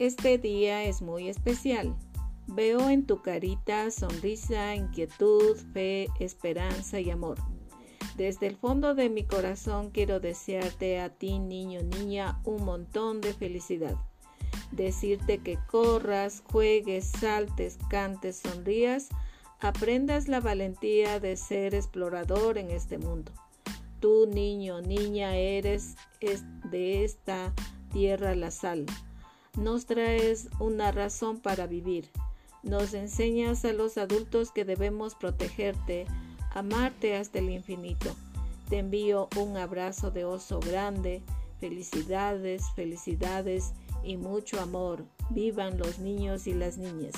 Este día es muy especial. Veo en tu carita sonrisa, inquietud, fe, esperanza y amor. Desde el fondo de mi corazón quiero desearte a ti, niño, niña, un montón de felicidad. Decirte que corras, juegues, saltes, cantes, sonrías, aprendas la valentía de ser explorador en este mundo. Tú, niño, niña, eres de esta tierra la sal. Nos traes una razón para vivir. Nos enseñas a los adultos que debemos protegerte, amarte hasta el infinito. Te envío un abrazo de oso grande. Felicidades, felicidades y mucho amor. Vivan los niños y las niñas.